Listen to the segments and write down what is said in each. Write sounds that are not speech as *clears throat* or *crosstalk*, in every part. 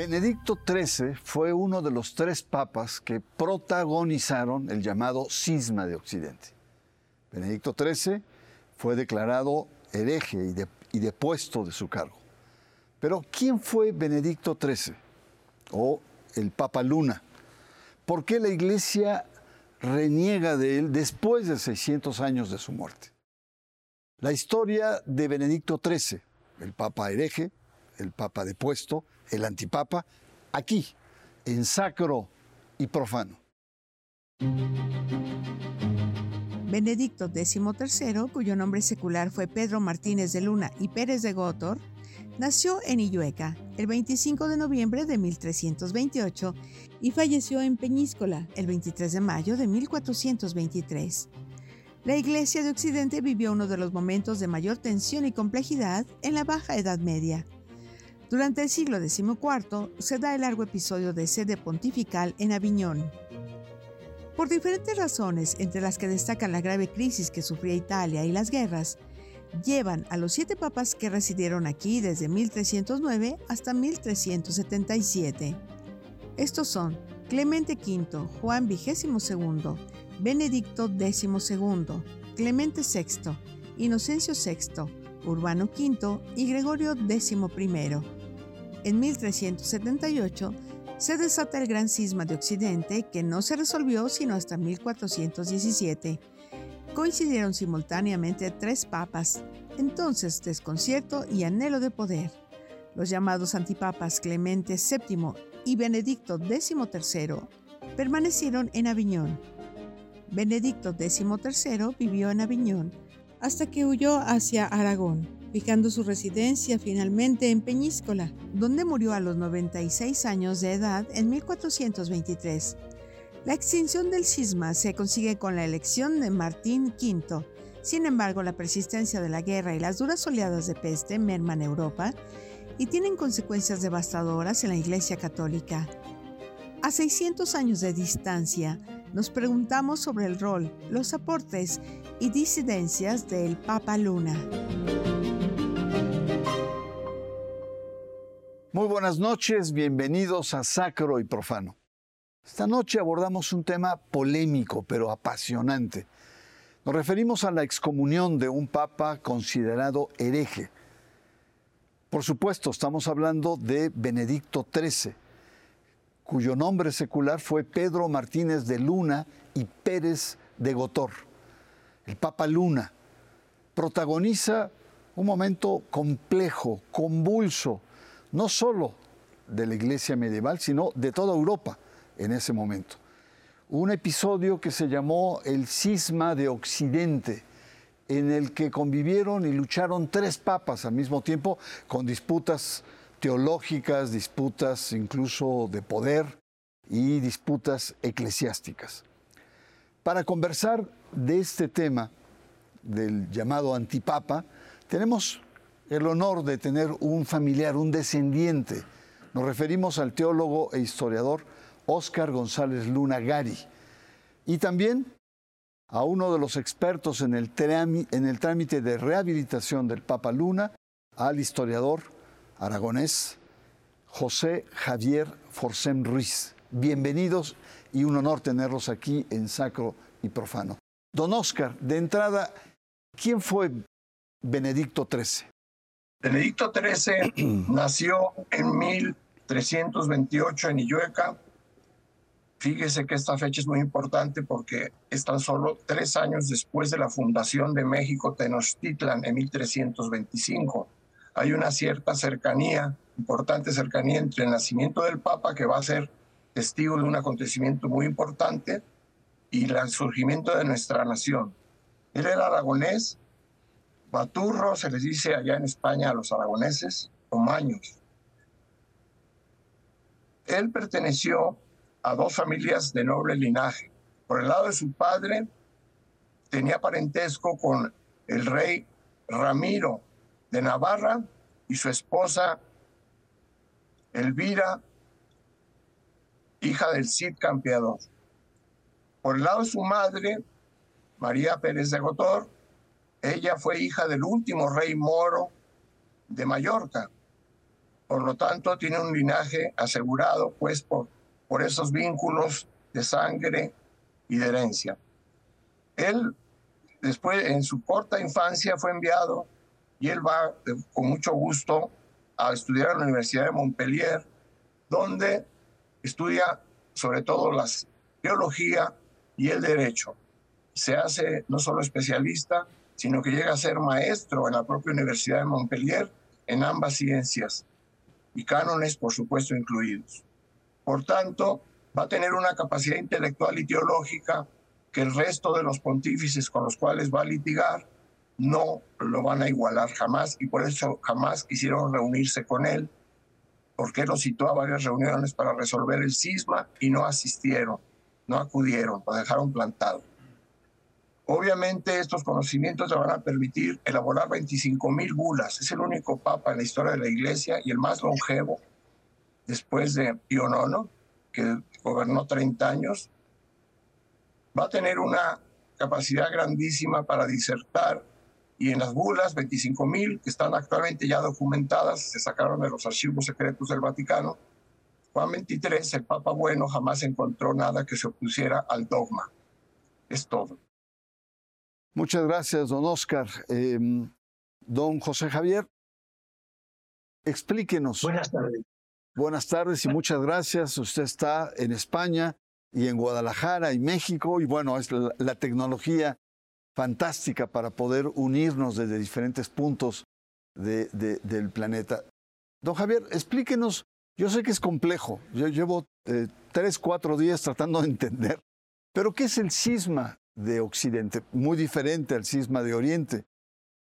Benedicto XIII fue uno de los tres papas que protagonizaron el llamado cisma de Occidente. Benedicto XIII fue declarado hereje y, depuesto de su cargo. Pero ¿quién fue Benedicto XIII? O el Papa Luna. ¿Por qué la Iglesia reniega de él después de 600 años de su muerte? La historia de Benedicto XIII, el Papa hereje, el Papa depuesto, el antipapa, aquí, en sacro y profano. Benedicto XIII, cuyo nombre secular fue Pedro Martínez de Luna y Pérez de Gótor, nació en Illueca el 25 de noviembre de 1328 y falleció en Peñíscola el 23 de mayo de 1423. La Iglesia de Occidente vivió uno de los momentos de mayor tensión y complejidad en la Baja Edad Media. Durante el siglo XIV se da el largo episodio de sede pontifical en Aviñón. Por diferentes razones, entre las que destacan la grave crisis que sufría Italia y las guerras, llevan a los siete papas que residieron aquí desde 1309 hasta 1377. Estos son Clemente V, Juan XXII, Benedicto XII, Clemente VI, Inocencio VI, Urbano V y Gregorio XI. En 1378 se desata el gran cisma de Occidente que no se resolvió sino hasta 1417. Coincidieron simultáneamente tres papas, entonces desconcierto y anhelo de poder. Los llamados antipapas Clemente VII y Benedicto XIII permanecieron en Aviñón. Benedicto XIII vivió en Aviñón hasta que huyó hacia Aragón fijando su residencia finalmente en Peñíscola, donde murió a los 96 años de edad en 1423. La extinción del cisma se consigue con la elección de Martín V. Sin embargo, la persistencia de la guerra y las duras oleadas de peste merman Europa y tienen consecuencias devastadoras en la Iglesia Católica. A 600 años de distancia, nos preguntamos sobre el rol, los aportes y disidencias del Papa Luna. Muy buenas noches, bienvenidos a Sacro y Profano. Esta noche abordamos un tema polémico pero apasionante. Nos referimos a la excomunión de un papa considerado hereje. Por supuesto, estamos hablando de Benedicto XIII, cuyo nombre secular fue Pedro Martínez de Luna y Pérez de Gotor. El Papa Luna protagoniza un momento complejo, convulso, no solo de la iglesia medieval, sino de toda Europa en ese momento. Un episodio que se llamó el cisma de Occidente, en el que convivieron y lucharon tres papas al mismo tiempo, con disputas teológicas, disputas incluso de poder y disputas eclesiásticas. Para conversar de este tema, del llamado antipapa, tenemos el honor de tener un familiar, un descendiente. Nos referimos al teólogo e historiador Óscar González Luna Gari. Y también a uno de los expertos en el, en el trámite de rehabilitación del Papa Luna, al historiador aragonés José Javier Forcem Ruiz. Bienvenidos y un honor tenerlos aquí en Sacro y Profano. Don Óscar, de entrada, ¿quién fue Benedicto XIII? Benedicto XIII *clears throat* nació en 1328 en Illueca. Fíjese que esta fecha es muy importante porque es tan solo tres años después de la fundación de México Tenochtitlan en 1325. Hay una cierta cercanía, importante cercanía entre el nacimiento del Papa, que va a ser testigo de un acontecimiento muy importante, y el surgimiento de nuestra nación. Él era aragonés, Baturro se les dice allá en España a los aragoneses, o maños. Él perteneció a dos familias de noble linaje. Por el lado de su padre, tenía parentesco con el rey Ramiro de Navarra y su esposa Elvira, hija del Cid Campeador. Por el lado de su madre, María Pérez de Gotor, ella fue hija del último rey moro de Mallorca Por lo tanto, tiene un linaje asegurado, pues, por, por esos vínculos de sangre y de herencia. Él, después, en su corta infancia, fue enviado y él va eh, con mucho gusto a estudiar en la Universidad de Montpellier, donde estudia sobre todo la teología y el derecho. Se hace no solo especialista, sino que llega a ser maestro en la propia Universidad de Montpellier en ambas ciencias y cánones, por supuesto, incluidos. Por tanto, va a tener una capacidad intelectual y teológica que el resto de los pontífices con los cuales va a litigar no lo van a igualar jamás y por eso jamás quisieron reunirse con él, porque lo citó a varias reuniones para resolver el cisma y no asistieron, no acudieron, lo dejaron plantado. Obviamente estos conocimientos le van a permitir elaborar 25 mil bulas. Es el único papa en la historia de la iglesia y el más longevo después de Pío IX, que gobernó 30 años. Va a tener una capacidad grandísima para disertar y en las bulas, 25 mil que están actualmente ya documentadas, se sacaron de los archivos secretos del Vaticano. Juan 23, el Papa Bueno, jamás encontró nada que se opusiera al dogma. Es todo. Muchas gracias, don Oscar. Em, don José Javier, explíquenos. Buenas tardes. Buenas tardes y muchas gracias. Usted está en España y en Guadalajara y México y bueno, es la, tecnología fantástica para poder unirnos desde diferentes puntos del planeta. Don Javier, explíquenos, yo sé que es complejo, yo llevo eh, tres, cuatro días tratando de entender, pero ¿qué es el cisma de Occidente, muy diferente al cisma de Oriente.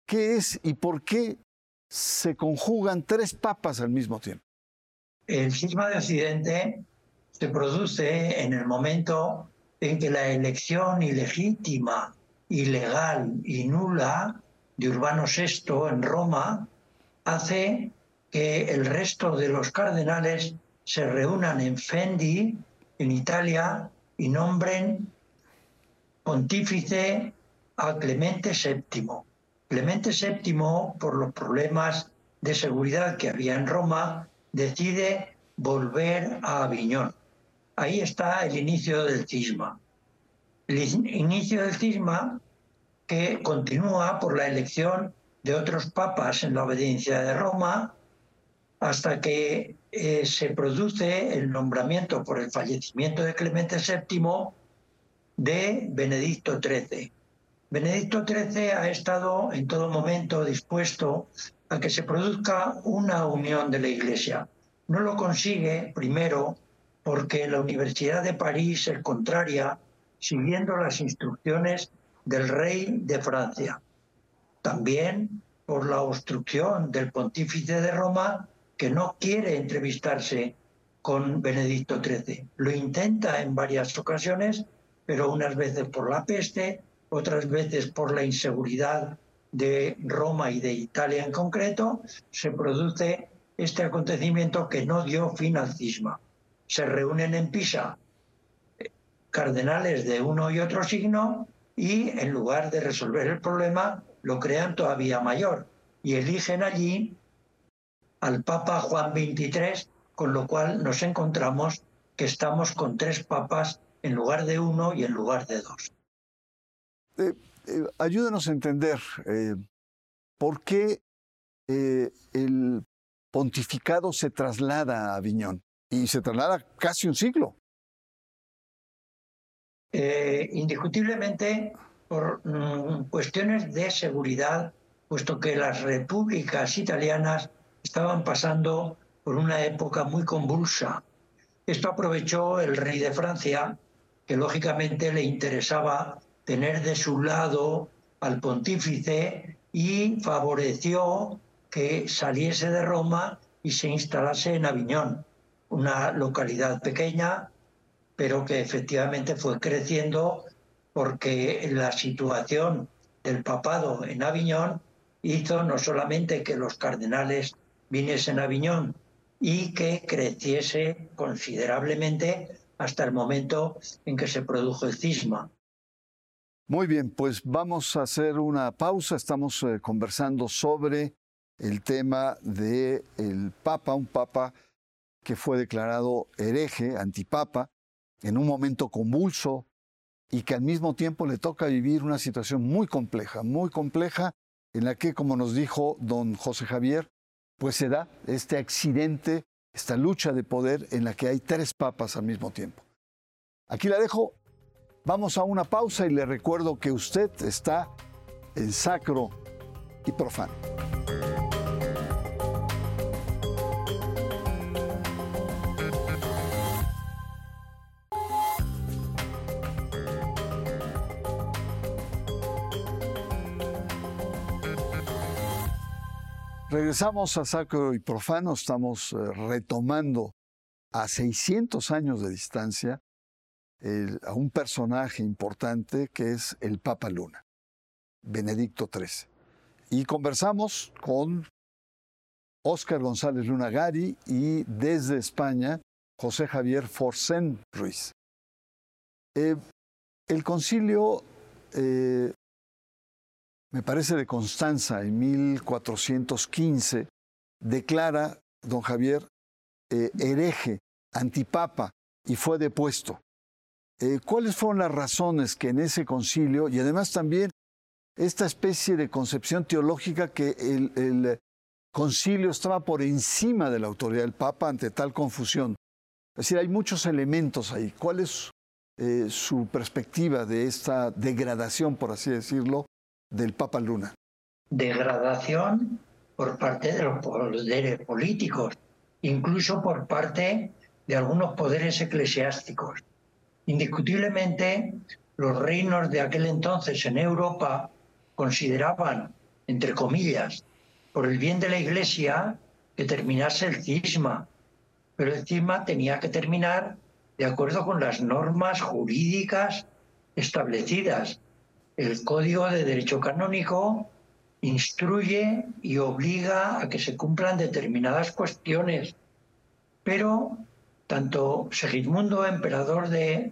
¿Qué es y por qué se conjugan tres papas al mismo tiempo? El cisma de Occidente se produce en el momento en que la elección ilegítima, ilegal y nula de Urbano VI en Roma hace que el resto de los cardenales se reúnan en Fendi, en Italia, y nombren pontífice a Clemente VII. Clemente VII, por los problemas de seguridad que había en Roma, decide volver a Aviñón. Ahí está el inicio del cisma. El inicio del cisma que continúa por la elección de otros papas en la obediencia de Roma hasta que eh, se produce el nombramiento por el fallecimiento de Clemente VII de Benedicto XIII. Benedicto XIII ha estado en todo momento dispuesto a que se produzca una unión de la Iglesia. No lo consigue, primero, porque la Universidad de París es contraria, siguiendo las instrucciones del rey de Francia. También por la obstrucción del pontífice de Roma, que no quiere entrevistarse con Benedicto XIII. Lo intenta en varias ocasiones, pero unas veces por la peste, otras veces por la inseguridad de Roma y de Italia en concreto, se produce este acontecimiento que no dio fin al cisma. Se reúnen en Pisa eh, cardenales de uno y otro signo y en lugar de resolver el problema lo crean todavía mayor y eligen allí al Papa Juan XXIII, con lo cual nos encontramos que estamos con tres papas en lugar de uno y en lugar de dos. Eh, eh, ayúdanos a entender eh, por qué el pontificado se traslada a Aviñón y se traslada casi un siglo. indiscutiblemente por mm, cuestiones de seguridad, puesto que las repúblicas italianas estaban pasando por una época muy convulsa. Esto aprovechó el rey de Francia que lógicamente le interesaba tener de su lado al pontífice y favoreció que saliese de Roma y se instalase en Aviñón, una localidad pequeña, pero que efectivamente fue creciendo porque la situación del papado en Aviñón hizo no solamente que los cardenales viniesen a Aviñón y que creciese considerablemente hasta el momento en que se produjo el cisma. Muy bien, pues vamos a hacer una pausa. Estamos eh, conversando sobre el tema del el Papa, un Papa que fue declarado hereje, antipapa, en un momento convulso y que al mismo tiempo le toca vivir una situación muy compleja, muy compleja, en la que, como nos dijo don José Javier, pues se da este accidente, esta lucha de poder en la que hay tres papas al mismo tiempo. Aquí la dejo, vamos a una pausa y le recuerdo que usted está en sacro y profano. Regresamos a Sacro y Profano, estamos eh, retomando a 600 años de distancia a un personaje importante que es el Papa Luna, Benedicto XIII. Y conversamos con Óscar González Luna Gari y desde España José Javier Forcén Ruiz. Eh, el concilio eh, me parece de Constanza, en 1415, declara don Javier eh, hereje, antipapa, y fue depuesto. Eh, ¿Cuáles fueron las razones que en ese concilio, y además también esta especie de concepción teológica que el, concilio estaba por encima de la autoridad del Papa ante tal confusión? Es decir, hay muchos elementos ahí. ¿Cuál es eh, su perspectiva de esta degradación, por así decirlo, del Papa Luna? Degradación por parte de los poderes políticos, incluso por parte de algunos poderes eclesiásticos. Indiscutiblemente, los reinos de aquel entonces en Europa consideraban, entre comillas, por el bien de la Iglesia, que terminase el cisma, pero el cisma tenía que terminar de acuerdo con las normas jurídicas establecidas el Código de Derecho Canónico instruye y obliga a que se cumplan determinadas cuestiones, pero tanto Segismundo, emperador de,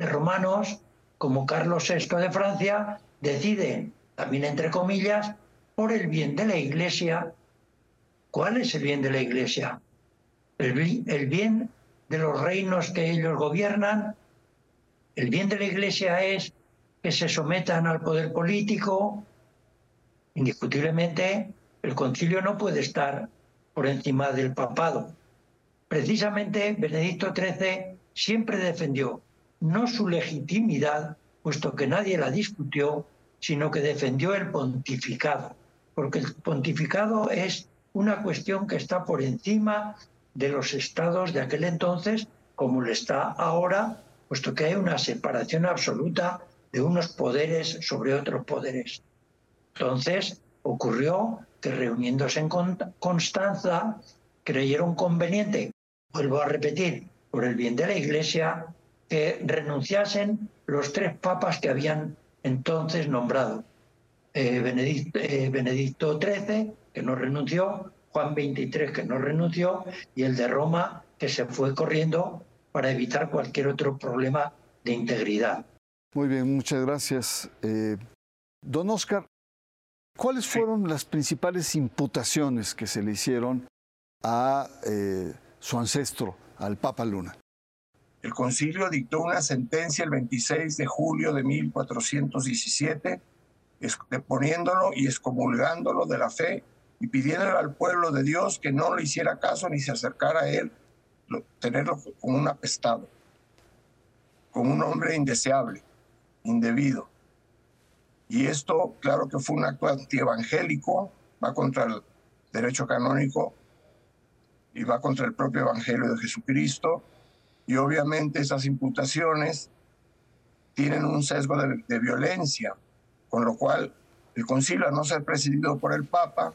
romanos, como Carlos VI de Francia deciden, también entre comillas, por el bien de la Iglesia. ¿Cuál es el bien de la Iglesia? El, el bien de los reinos que ellos gobiernan. El bien de la Iglesia es que se sometan al poder político. Indiscutiblemente, el concilio no puede estar por encima del papado. Precisamente Benedicto XIII siempre defendió no su legitimidad, puesto que nadie la discutió, sino que defendió el pontificado, porque el pontificado es una cuestión que está por encima de los estados de aquel entonces, como lo está ahora, puesto que hay una separación absoluta de unos poderes sobre otros poderes. Entonces ocurrió que reuniéndose en Constanza creyeron conveniente, vuelvo a repetir, por el bien de la Iglesia, que renunciasen los tres papas que habían entonces nombrado. Eh, Benedicto, XIII, eh, que no renunció, Juan XXIII, que no renunció, y el de Roma, que se fue corriendo para evitar cualquier otro problema de integridad. Muy bien, muchas gracias. Eh, don Oscar, ¿cuáles fueron las principales imputaciones que se le hicieron a eh, su ancestro, al Papa Luna? El concilio dictó una sentencia el 26 de julio de 1417, deponiéndolo y excomulgándolo de la fe y pidiéndole al pueblo de Dios que no le hiciera caso ni se acercara a él, tenerlo como un apestado, como un hombre indeseable indebido. Y esto, claro que fue un acto antievangélico, va contra el derecho canónico y va contra el propio Evangelio de Jesucristo. Y obviamente esas imputaciones tienen un sesgo de, violencia, con lo cual el concilio, a no ser presidido por el Papa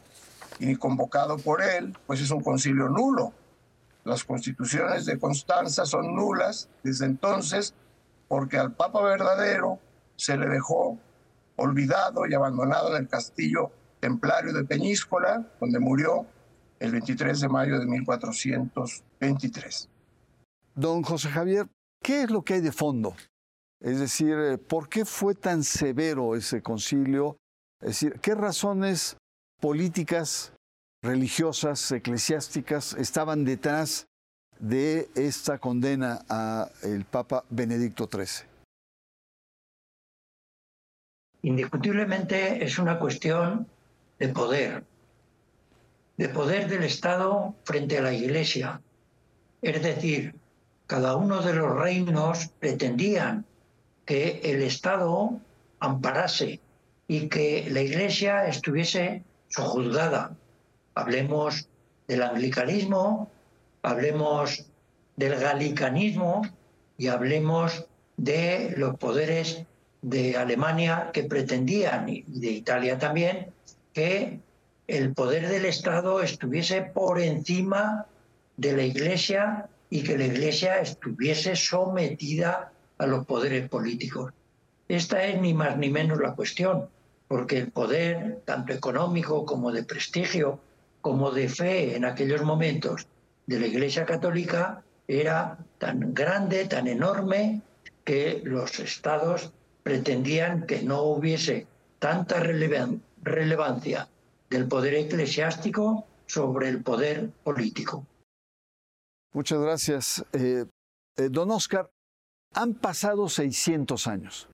y convocado por él, pues es un concilio nulo. Las constituciones de Constanza son nulas desde entonces porque al Papa verdadero se le dejó olvidado y abandonado en el castillo templario de Peñíscola, donde murió el 23 de mayo de 1423. Don José Javier, ¿qué es lo que hay de fondo? Es decir, eh, ¿por qué fue tan severo ese concilio? Es decir, ¿qué razones políticas religiosas, eclesiásticas, estaban detrás de esta condena a el Papa Benedicto XIII? Indiscutiblemente es una cuestión de poder, de poder del Estado frente a la Iglesia. Es decir, cada uno de los reinos pretendían que el Estado amparase y que la Iglesia estuviese sojuzgada. Hablemos del anglicanismo, hablemos del galicanismo y hablemos de los poderes de Alemania que pretendían, y de Italia también, que el poder del Estado estuviese por encima de la Iglesia y que la Iglesia estuviese sometida a los poderes políticos. Esta es ni más ni menos la cuestión, porque el poder, tanto económico como de prestigio, como de fe en aquellos momentos de la Iglesia Católica, era tan grande, tan enorme, que los estados pretendían que no hubiese tanta relevancia del poder eclesiástico sobre el poder político. Muchas gracias. Eh, eh, don Oscar, han pasado 600 años.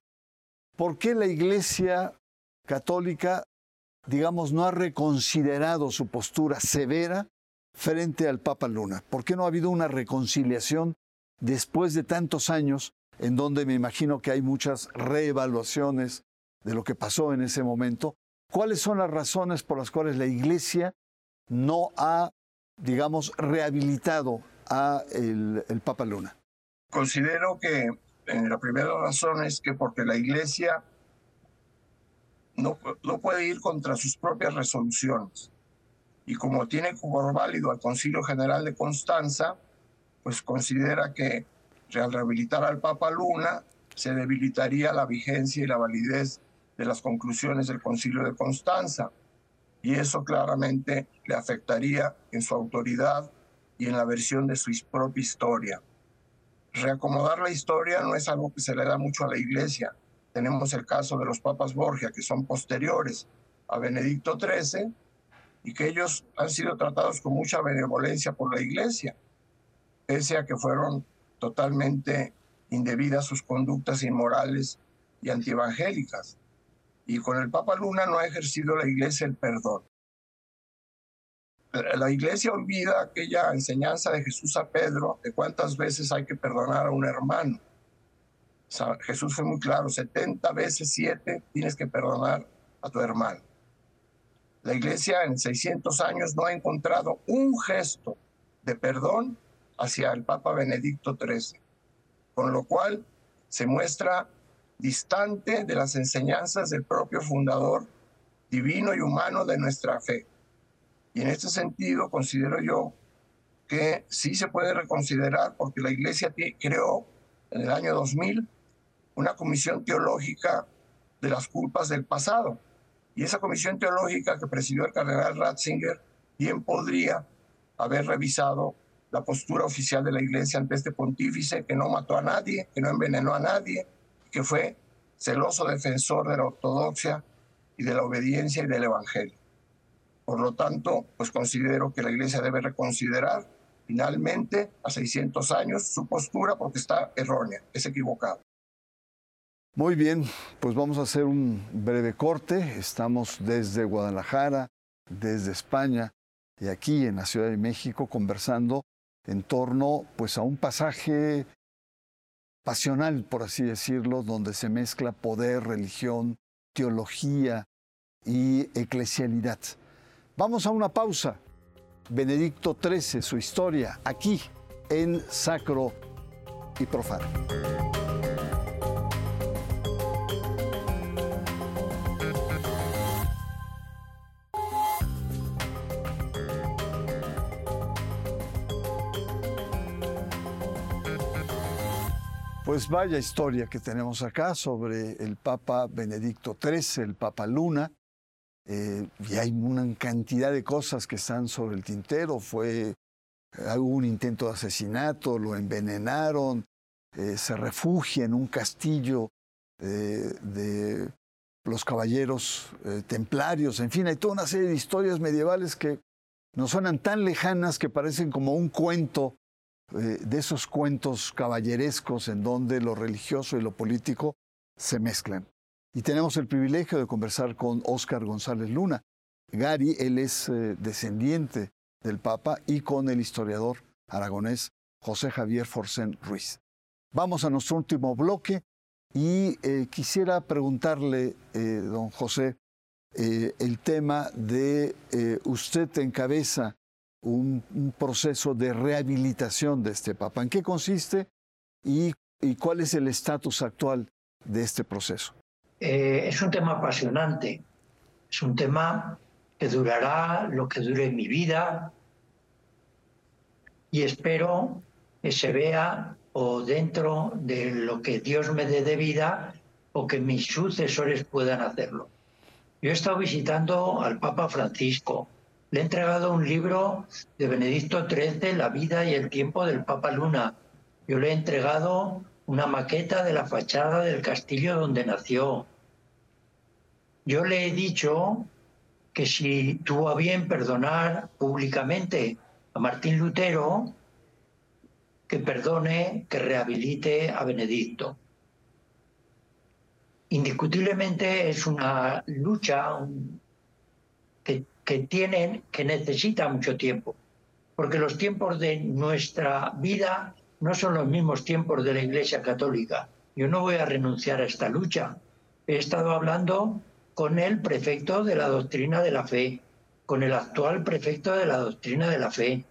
¿Por qué la Iglesia Católica, digamos, no ha reconsiderado su postura severa frente al Papa Luna? ¿Por qué no ha habido una reconciliación después de tantos años en donde me imagino que hay muchas reevaluaciones de lo que pasó en ese momento? ¿Cuáles son las razones por las cuales la Iglesia no ha, digamos, rehabilitado a el, Papa Luna? Considero que la primera razón es que porque la Iglesia no, no puede ir contra sus propias resoluciones. Y como tiene como válido al Concilio General de Constanza, pues considera que al rehabilitar al Papa Luna se debilitaría la vigencia y la validez de las conclusiones del Concilio de Constanza. Y eso claramente le afectaría en su autoridad y en la versión de su propia historia. Reacomodar la historia no es algo que se le da mucho a la Iglesia. Tenemos el caso de los papas Borgia, que son posteriores a Benedicto XIII y que ellos han sido tratados con mucha benevolencia por la Iglesia, pese a que fueron totalmente indebidas sus conductas inmorales y antievangélicas. Y con el Papa Luna no ha ejercido la Iglesia el perdón. La Iglesia olvida aquella enseñanza de Jesús a Pedro de cuántas veces hay que perdonar a un hermano. Jesús fue muy claro, 70 veces 7 tienes que perdonar a tu hermano. La Iglesia en 600 años no ha encontrado un gesto de perdón hacia el Papa Benedicto XIII, con lo cual se muestra distante de las enseñanzas del propio fundador divino y humano de nuestra fe. Y en este sentido considero yo que sí se puede reconsiderar porque la Iglesia creó en el año 2000 una comisión teológica de las culpas del pasado. Y esa comisión teológica que presidió el cardenal Ratzinger bien podría haber revisado la postura oficial de la Iglesia ante este pontífice que no mató a nadie, que no envenenó a nadie, que fue celoso defensor de la ortodoxia y de la obediencia y del Evangelio. Por lo tanto, pues considero que la Iglesia debe reconsiderar finalmente a 600 años su postura porque está errónea, es equivocada. Muy bien, pues vamos a hacer un breve corte. Estamos desde Guadalajara, desde España y aquí en la Ciudad de México conversando en torno pues a un pasaje pasional, por así decirlo, donde se mezcla poder, religión, teología y eclesialidad. Vamos a una pausa. Benedicto XIII, su historia, aquí en Sacro y Profano. Pues vaya historia que tenemos acá sobre el Papa Benedicto XIII, el Papa Luna. Eh, y hay una cantidad de cosas que están sobre el tintero. Fue, eh, hubo un intento de asesinato, lo envenenaron, eh, se refugia en un castillo de los caballeros templarios. En fin, hay toda una serie de historias medievales que nos suenan tan lejanas que parecen como un cuento eh, de esos cuentos caballerescos en donde lo religioso y lo político se mezclan. Y tenemos el privilegio de conversar con Óscar González Luna. Gary, él es eh, descendiente del Papa y con el historiador aragonés José Javier Forcén Ruiz. Vamos a nuestro último bloque y eh, quisiera preguntarle, don José, el tema de usted encabeza un, proceso de rehabilitación de este Papa. ¿En qué consiste y, cuál es el estatus actual de este proceso? Eh, es un tema apasionante, es un tema que durará lo que dure mi vida y espero que se vea o dentro de lo que Dios me dé de vida o que mis sucesores puedan hacerlo. Yo he estado visitando al Papa Francisco, le he entregado un libro de Benedicto XIII, La vida y el tiempo del Papa Luna. Yo le he entregado una maqueta de la fachada del castillo donde nació. Yo le he dicho que si tuvo a bien perdonar públicamente a Martín Lutero, que perdone, que rehabilite a Benedicto. Indiscutiblemente es una lucha que que tienen, que necesita mucho tiempo, porque los tiempos de nuestra vida no son los mismos tiempos de la Iglesia Católica. Yo no voy a renunciar a esta lucha. He estado hablando con el prefecto de la doctrina de la fe, con el actual prefecto de la doctrina de la fe.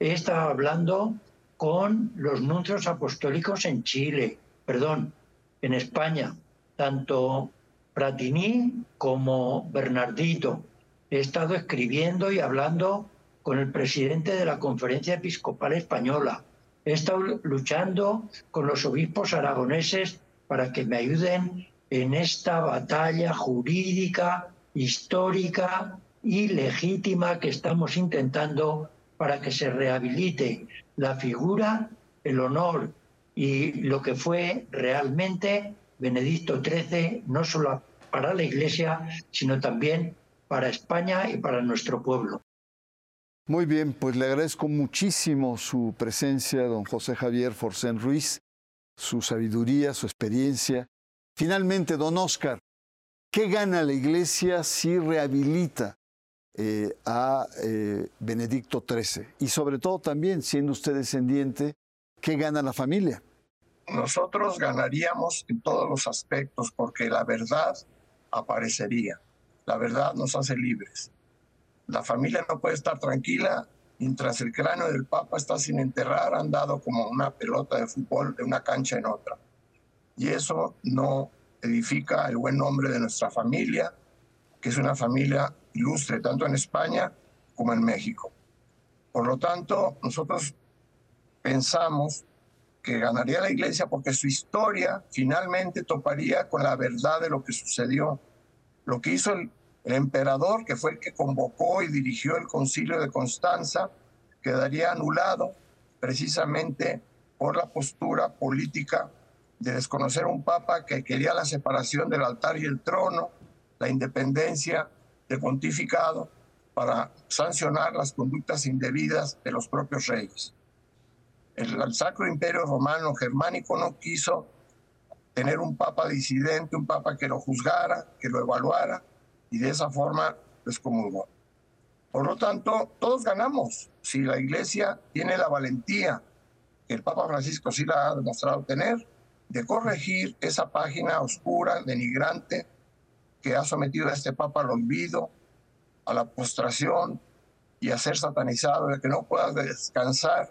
He estado hablando con los nuncios apostólicos en Chile, perdón, en España, tanto Pratini como Bernardito. He estado escribiendo y hablando con el presidente de la Conferencia Episcopal Española. He estado luchando con los obispos aragoneses para que me ayuden en esta batalla jurídica, histórica y legítima que estamos intentando para que se rehabilite la figura, el honor y lo que fue realmente Benedicto XIII, no solo para la Iglesia, sino también para España y para nuestro pueblo. Muy bien, pues le agradezco muchísimo su presencia, don José Javier Forcén Ruiz, su sabiduría, su experiencia. Finalmente, don Oscar, ¿qué gana la Iglesia si rehabilita eh, a eh, Benedicto XIII? Y sobre todo también, siendo usted descendiente, ¿qué gana la familia? Nosotros ganaríamos en todos los aspectos porque la verdad aparecería. La verdad nos hace libres. La familia no puede estar tranquila mientras el cráneo del Papa está sin enterrar, andado como una pelota de fútbol de una cancha en otra. Y eso no edifica el buen nombre de nuestra familia, que es una familia ilustre tanto en España como en México. Por lo tanto, nosotros pensamos que ganaría la iglesia porque su historia finalmente toparía con la verdad de lo que sucedió. Lo que hizo el el emperador, que fue el que convocó y dirigió el concilio de Constanza, quedaría anulado precisamente por la postura política de desconocer un papa que quería la separación del altar y el trono, la independencia del pontificado para sancionar las conductas indebidas de los propios reyes. El, el Sacro Imperio Romano Germánico no quiso tener un papa disidente, un papa que lo juzgara, que lo evaluara, y de esa forma excomulgó. Por lo tanto, todos ganamos si la Iglesia tiene la valentía, que el Papa Francisco sí la ha demostrado tener, de corregir esa página oscura, denigrante, que ha sometido a este Papa al olvido, a la postración y a ser satanizado, de que no pueda descansar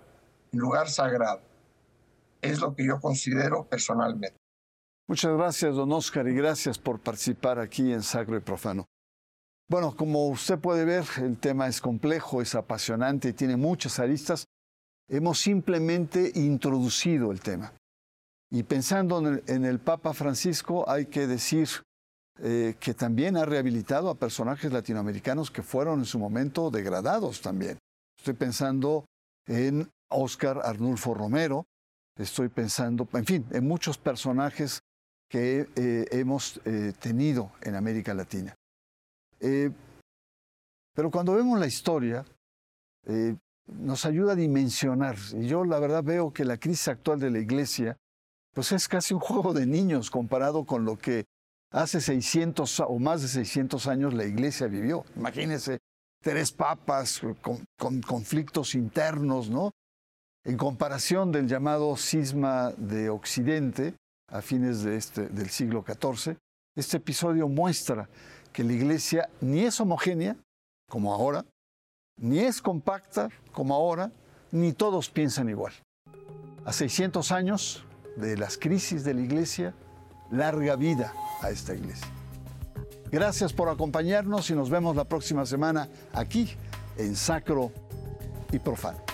en lugar sagrado. Es lo que yo considero personalmente. Muchas gracias, don Oscar, y gracias por participar aquí en Sacro y Profano. Bueno, como usted puede ver, el tema es complejo, es apasionante y tiene muchas aristas. Hemos simplemente introducido el tema. Y pensando en el, Papa Francisco, hay que decir eh, que también ha rehabilitado a personajes latinoamericanos que fueron en su momento degradados también. Estoy pensando en Oscar Arnulfo Romero, estoy pensando, en fin, en muchos personajes que eh, hemos eh, tenido en América Latina. Eh, pero cuando vemos la historia, nos ayuda a dimensionar. Y yo la verdad veo que la crisis actual de la iglesia, pues es casi un *laughs* juego de niños comparado con lo que hace 600 o más de 600 años la iglesia vivió. Imagínense, tres papas con, con conflictos internos, ¿no? En comparación del llamado cisma de Occidente a fines este, del siglo XIV, este episodio muestra que la iglesia ni es homogénea, como ahora, ni es compacta, como ahora, ni todos piensan igual. A 600 años de las crisis de la iglesia, larga vida a esta iglesia. Gracias por acompañarnos y nos vemos la próxima semana aquí en Sacro y Profano.